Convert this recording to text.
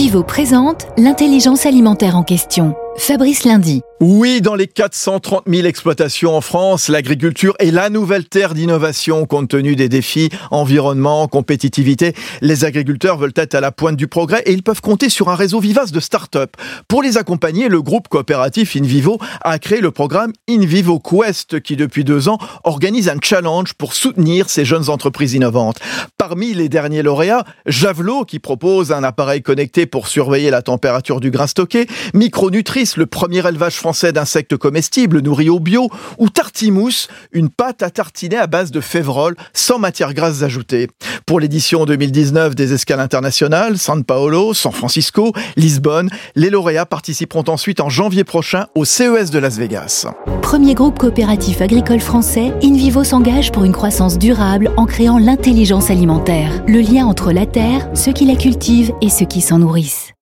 InVivo présente l'intelligence alimentaire en question. Fabrice Lundi. Oui, dans les 430 000 exploitations en France, l'agriculture est la nouvelle terre d'innovation compte tenu des défis environnement, compétitivité. Les agriculteurs veulent être à la pointe du progrès et ils peuvent compter sur un réseau vivace de start-up. Pour les accompagner, le groupe coopératif InVivo a créé le programme InVivo Quest qui depuis deux ans organise un challenge pour soutenir ces jeunes entreprises innovantes. Parmi les derniers lauréats, Javelot qui propose un appareil connecté pour surveiller la température du grain stocké, Micronutrice le premier élevage français d'insectes comestibles nourris au bio, ou Tartimousse, une pâte à tartiner à base de févrole sans matière grasse ajoutée. Pour l'édition 2019 des escales internationales, San Paolo, San Francisco, Lisbonne, les lauréats participeront ensuite en janvier prochain au CES de Las Vegas. Premier groupe coopératif agricole français, InVivo s'engage pour une croissance durable en créant l'intelligence le lien entre la terre, ceux qui la cultivent et ceux qui s'en nourrissent.